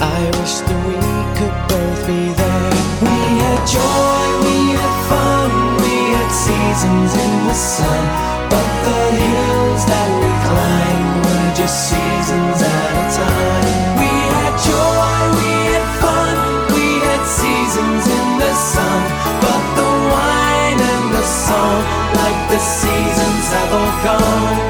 I wish that we could both be there. We had joy, we had fun, we had seasons in the sun. But the hills that we climbed were just seasons at a time. We had joy, we had fun, we had seasons in the sun. But the wine and the song, like the seasons, have all gone.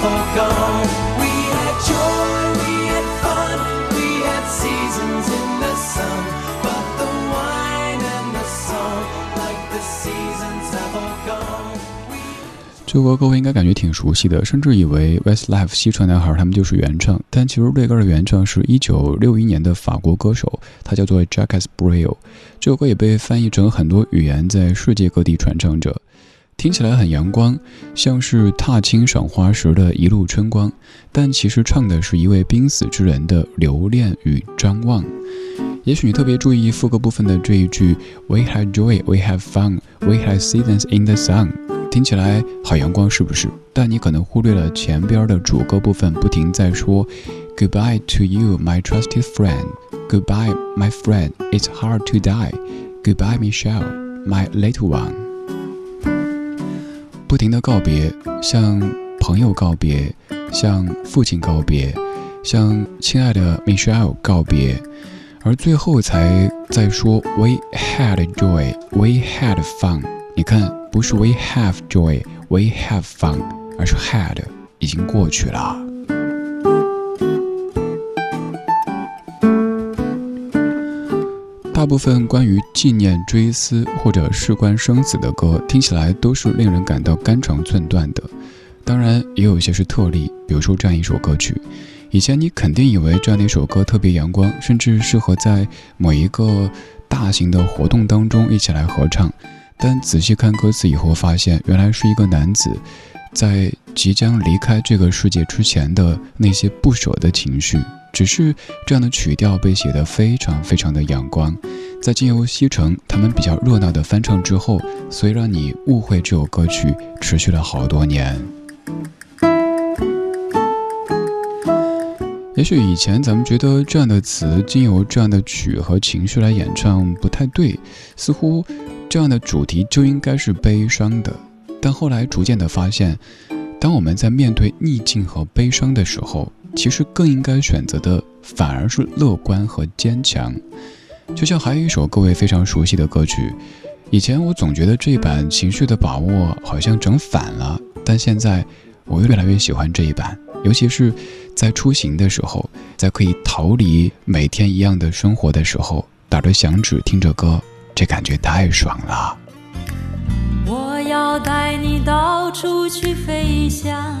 We had joy we had fun we had seasons in the sun. But the wine and the song like the seasons have gone. We 这歌各位应该感觉挺熟悉的甚至以为 westlife 西川男孩他们就是原唱但其实这歌的原唱是一九六一年的法国歌手他叫做 jackass break 这首歌也被翻译成很多语言在世界各地传唱着。听起来很阳光，像是踏青赏花时的一路春光，但其实唱的是一位濒死之人的留恋与张望。也许你特别注意副歌部分的这一句 “We had joy, we have fun, we had seasons in the sun”，听起来好阳光，是不是？但你可能忽略了前边的主歌部分，不停在说 Goodbye to you, my trusted friend. Goodbye, my friend. It's hard to die. Goodbye, Michelle, my little one. 不停的告别，向朋友告别，向父亲告别，向亲爱的 Michelle 告别，而最后才在说 We had joy, we had fun。你看，不是 We have joy, we have fun，而是 had 已经过去了。大部分关于纪念、追思或者事关生死的歌，听起来都是令人感到肝肠寸断的。当然，也有一些是特例，比如说这样一首歌曲，以前你肯定以为这样的一首歌特别阳光，甚至适合在某一个大型的活动当中一起来合唱。但仔细看歌词以后，发现原来是一个男子在即将离开这个世界之前的那些不舍的情绪。只是这样的曲调被写得非常非常的阳光，在经由西城他们比较热闹的翻唱之后，所以让你误会这首歌曲持续了好多年。也许以前咱们觉得这样的词经由这样的曲和情绪来演唱不太对，似乎这样的主题就应该是悲伤的，但后来逐渐的发现，当我们在面对逆境和悲伤的时候。其实更应该选择的反而是乐观和坚强。就像还有一首各位非常熟悉的歌曲，以前我总觉得这一版情绪的把握好像整反了，但现在我越来越喜欢这一版，尤其是在出行的时候，在可以逃离每天一样的生活的时候，打着响指听着歌，这感觉太爽了。我要带你到处去飞翔。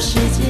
世界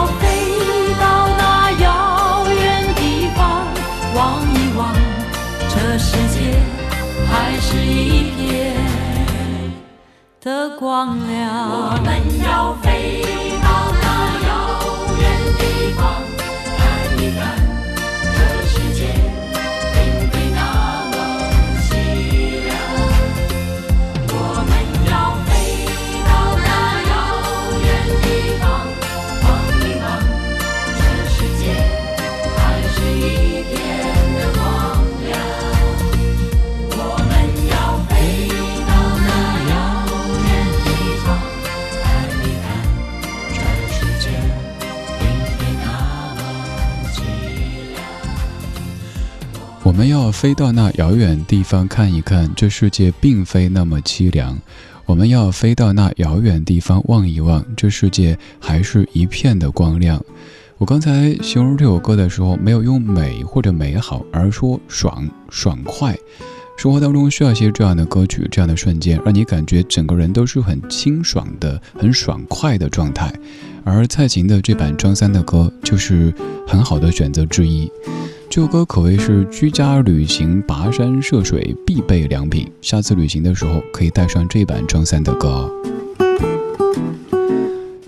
是一片的光亮。我们要飞到那遥远地方，我们要飞到那遥远地方看一看，这世界并非那么凄凉。我们要飞到那遥远地方望一望，这世界还是一片的光亮。我刚才形容这首歌的时候，没有用美或者美好，而说爽爽快。生活当中需要一些这样的歌曲，这样的瞬间，让你感觉整个人都是很清爽的、很爽快的状态。而蔡琴的这版张三的歌，就是很好的选择之一。这首歌可谓是居家旅行、跋山涉水必备良品。下次旅行的时候，可以带上这版张三的歌。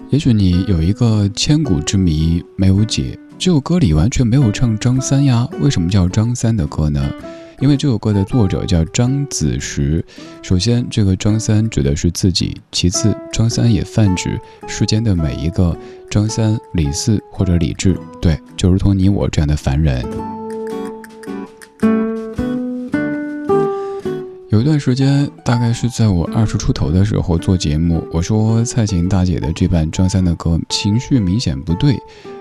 也许你有一个千古之谜没有解，这首歌里完全没有唱张三呀？为什么叫张三的歌呢？因为这首歌的作者叫张子时。首先，这个张三指的是自己；其次，张三也泛指世间的每一个张三、李四或者李治，对，就如同你我这样的凡人。有一段时间，大概是在我二十出头的时候做节目，我说蔡琴大姐的这版张三的歌情绪明显不对，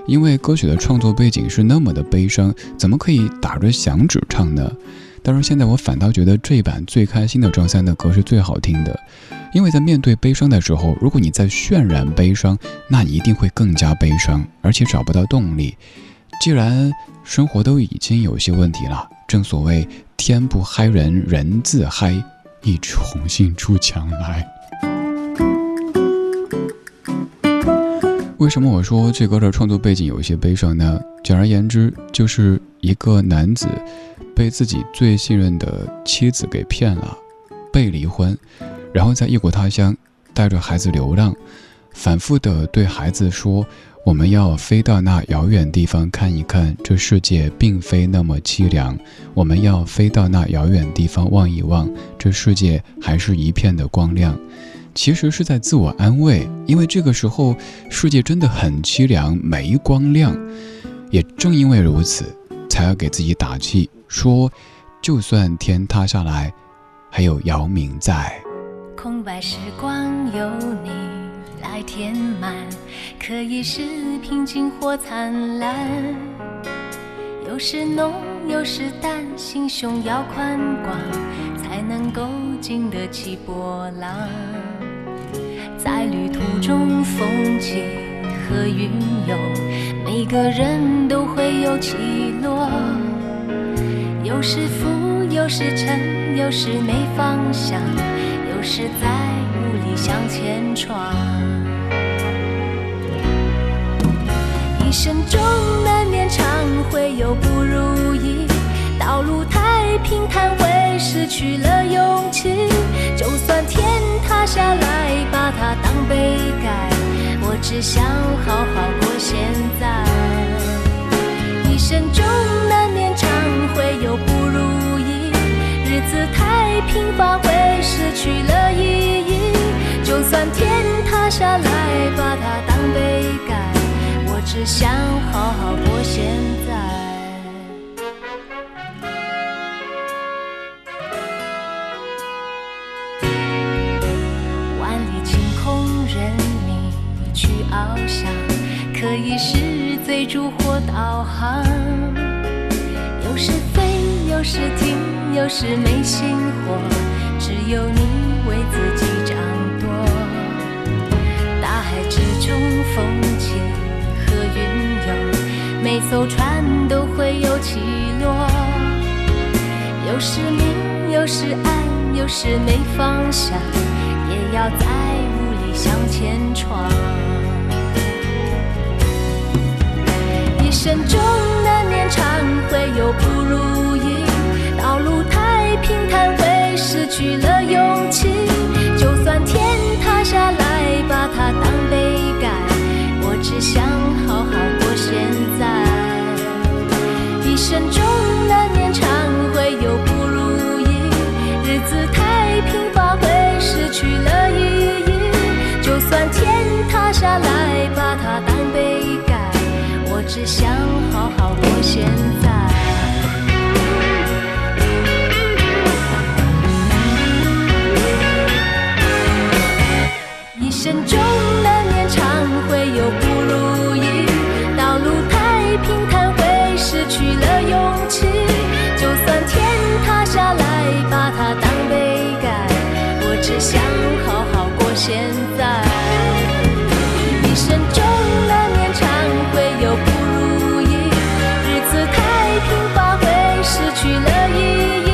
因为歌曲的创作背景是那么的悲伤，怎么可以打着响指唱呢？但是现在我反倒觉得这版最开心的张三的歌是最好听的，因为在面对悲伤的时候，如果你在渲染悲伤，那你一定会更加悲伤，而且找不到动力。既然生活都已经有些问题了，正所谓天不嗨人人自嗨，一枝红杏出墙来。为什么我说这歌的创作背景有一些悲伤呢？简而言之，就是一个男子被自己最信任的妻子给骗了，被离婚，然后在异国他乡带着孩子流浪，反复的对孩子说。我们要飞到那遥远地方看一看，这世界并非那么凄凉。我们要飞到那遥远地方望一望，这世界还是一片的光亮。其实是在自我安慰，因为这个时候世界真的很凄凉，没光亮。也正因为如此，才要给自己打气，说就算天塌下来，还有姚明在。空白时光有你来填满，可以是平静或灿烂。有时浓，有时淡，心胸要宽广，才能够经得起波浪。在旅途中，风起和云涌，每个人都会有起落。有时浮，有时沉，有时没方向，有时在无力向前闯。一生中难免常会有不如意，道路太平坦会失去了勇气。就算天塌下来，把它当杯盖，我只想好好过现在。一生中难免常会有不如意，日子太平凡会失去了意义。就算天塌下来，把它当杯盖，只想好好过现在。万里晴空，任你去翱翔，可以是追逐或导航。有时飞，有时停，有时没心火，只有你为自己掌舵。大海之中风云涌，每艘船都会有起落。有时明，有时暗，有时没方向，也要在雾里向前闯。一生中难免常会有不如意，道路太平坦会失去了勇气。生中难免常会有不如意，日子太平乏会失去了意义。就算天塌下来，把它当被盖，我只想好好过现在。现在。一生中难免常会有不如意，日子太平乏会失去了意义。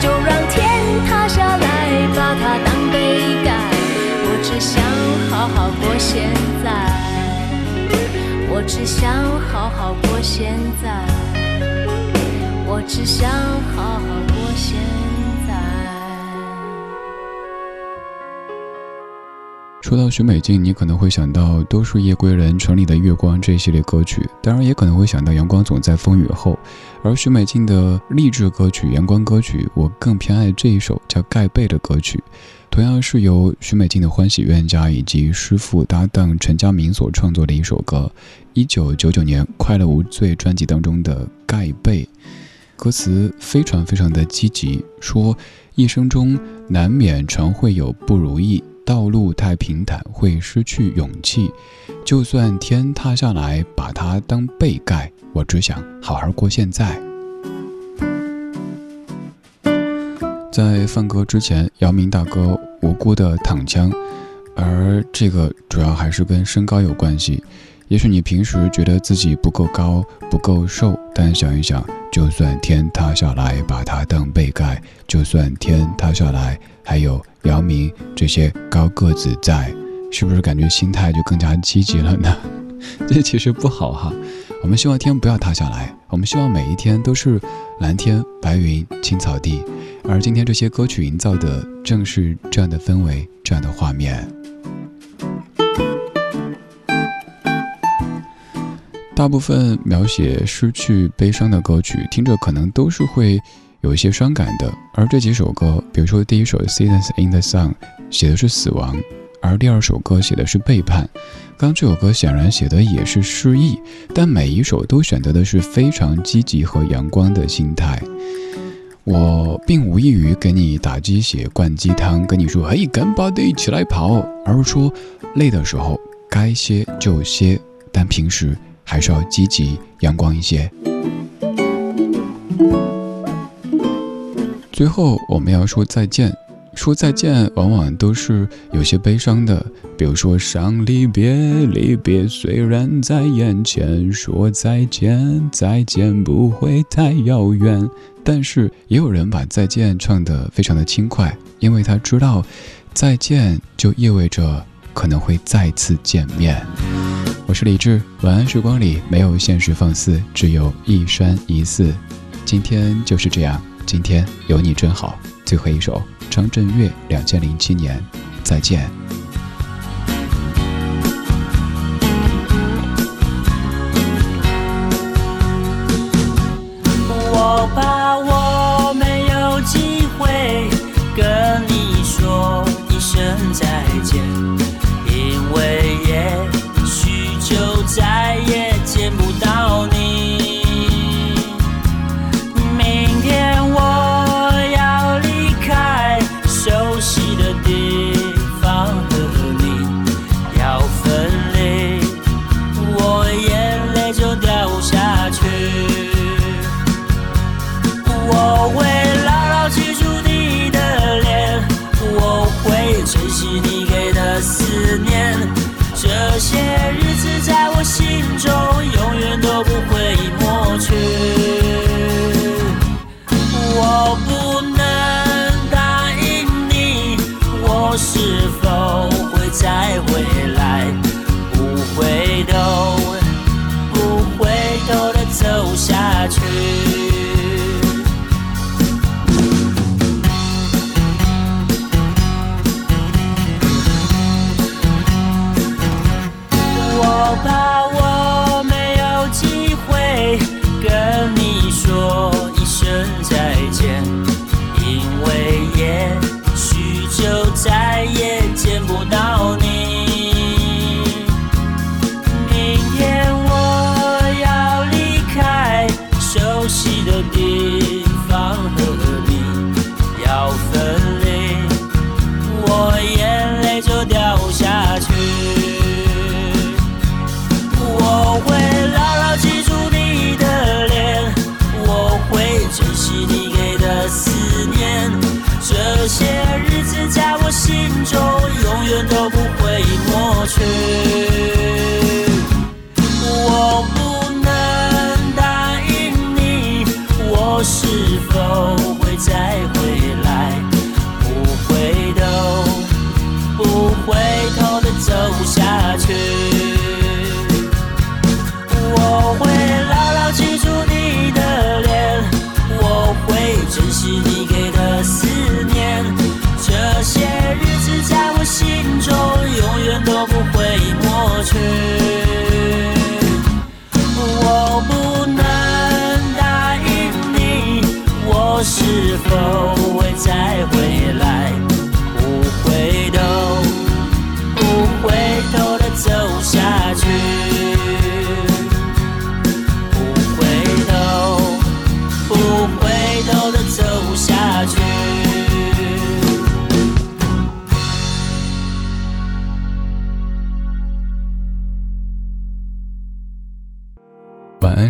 就让天塌下来，把它当杯盖，我只想好好过现在。我只想好好过现在，我只想说到许美静，你可能会想到《都是夜归人》《城里的月光》这一系列歌曲，当然也可能会想到《阳光总在风雨后》。而许美静的励志歌曲、阳光歌曲，我更偏爱这一首叫《盖被》的歌曲。同样是由许美静的欢喜冤家以及师傅搭档陈佳明所创作的一首歌，一九九九年《快乐无罪》专辑当中的《盖被》。歌词非常非常的积极，说一生中难免常会有不如意，道路太平坦会失去勇气。就算天塌下来，把它当被盖，我只想好好过现在。在放歌之前，姚明大哥无辜的躺枪，而这个主要还是跟身高有关系。也许你平时觉得自己不够高、不够瘦，但想一想，就算天塌下来，把它当被盖；就算天塌下来，还有姚明这些高个子在，是不是感觉心态就更加积极了呢？这其实不好哈。我们希望天不要塌下来，我们希望每一天都是蓝天白云、青草地。而今天这些歌曲营造的正是这样的氛围，这样的画面。大部分描写失去、悲伤的歌曲，听着可能都是会有一些伤感的。而这几首歌，比如说第一首《Seasons in the Sun》写的是死亡，而第二首歌写的是背叛。刚这首歌显然写的也是失意，但每一首都选择的是非常积极和阳光的心态。我并无意于给你打鸡血、灌鸡汤，跟你说“嘿，干巴的，起来跑”，而是说累的时候该歇就歇，但平时还是要积极、阳光一些。最后，我们要说再见。说再见，往往都是有些悲伤的，比如说伤离别，离别虽然在眼前，说再见，再见不会太遥远。但是也有人把再见唱得非常的轻快，因为他知道，再见就意味着可能会再次见面。我是李志，晚安时光里没有现实放肆，只有一山一寺。今天就是这样，今天有你真好。最后一首。张震岳，两千零七年，再见。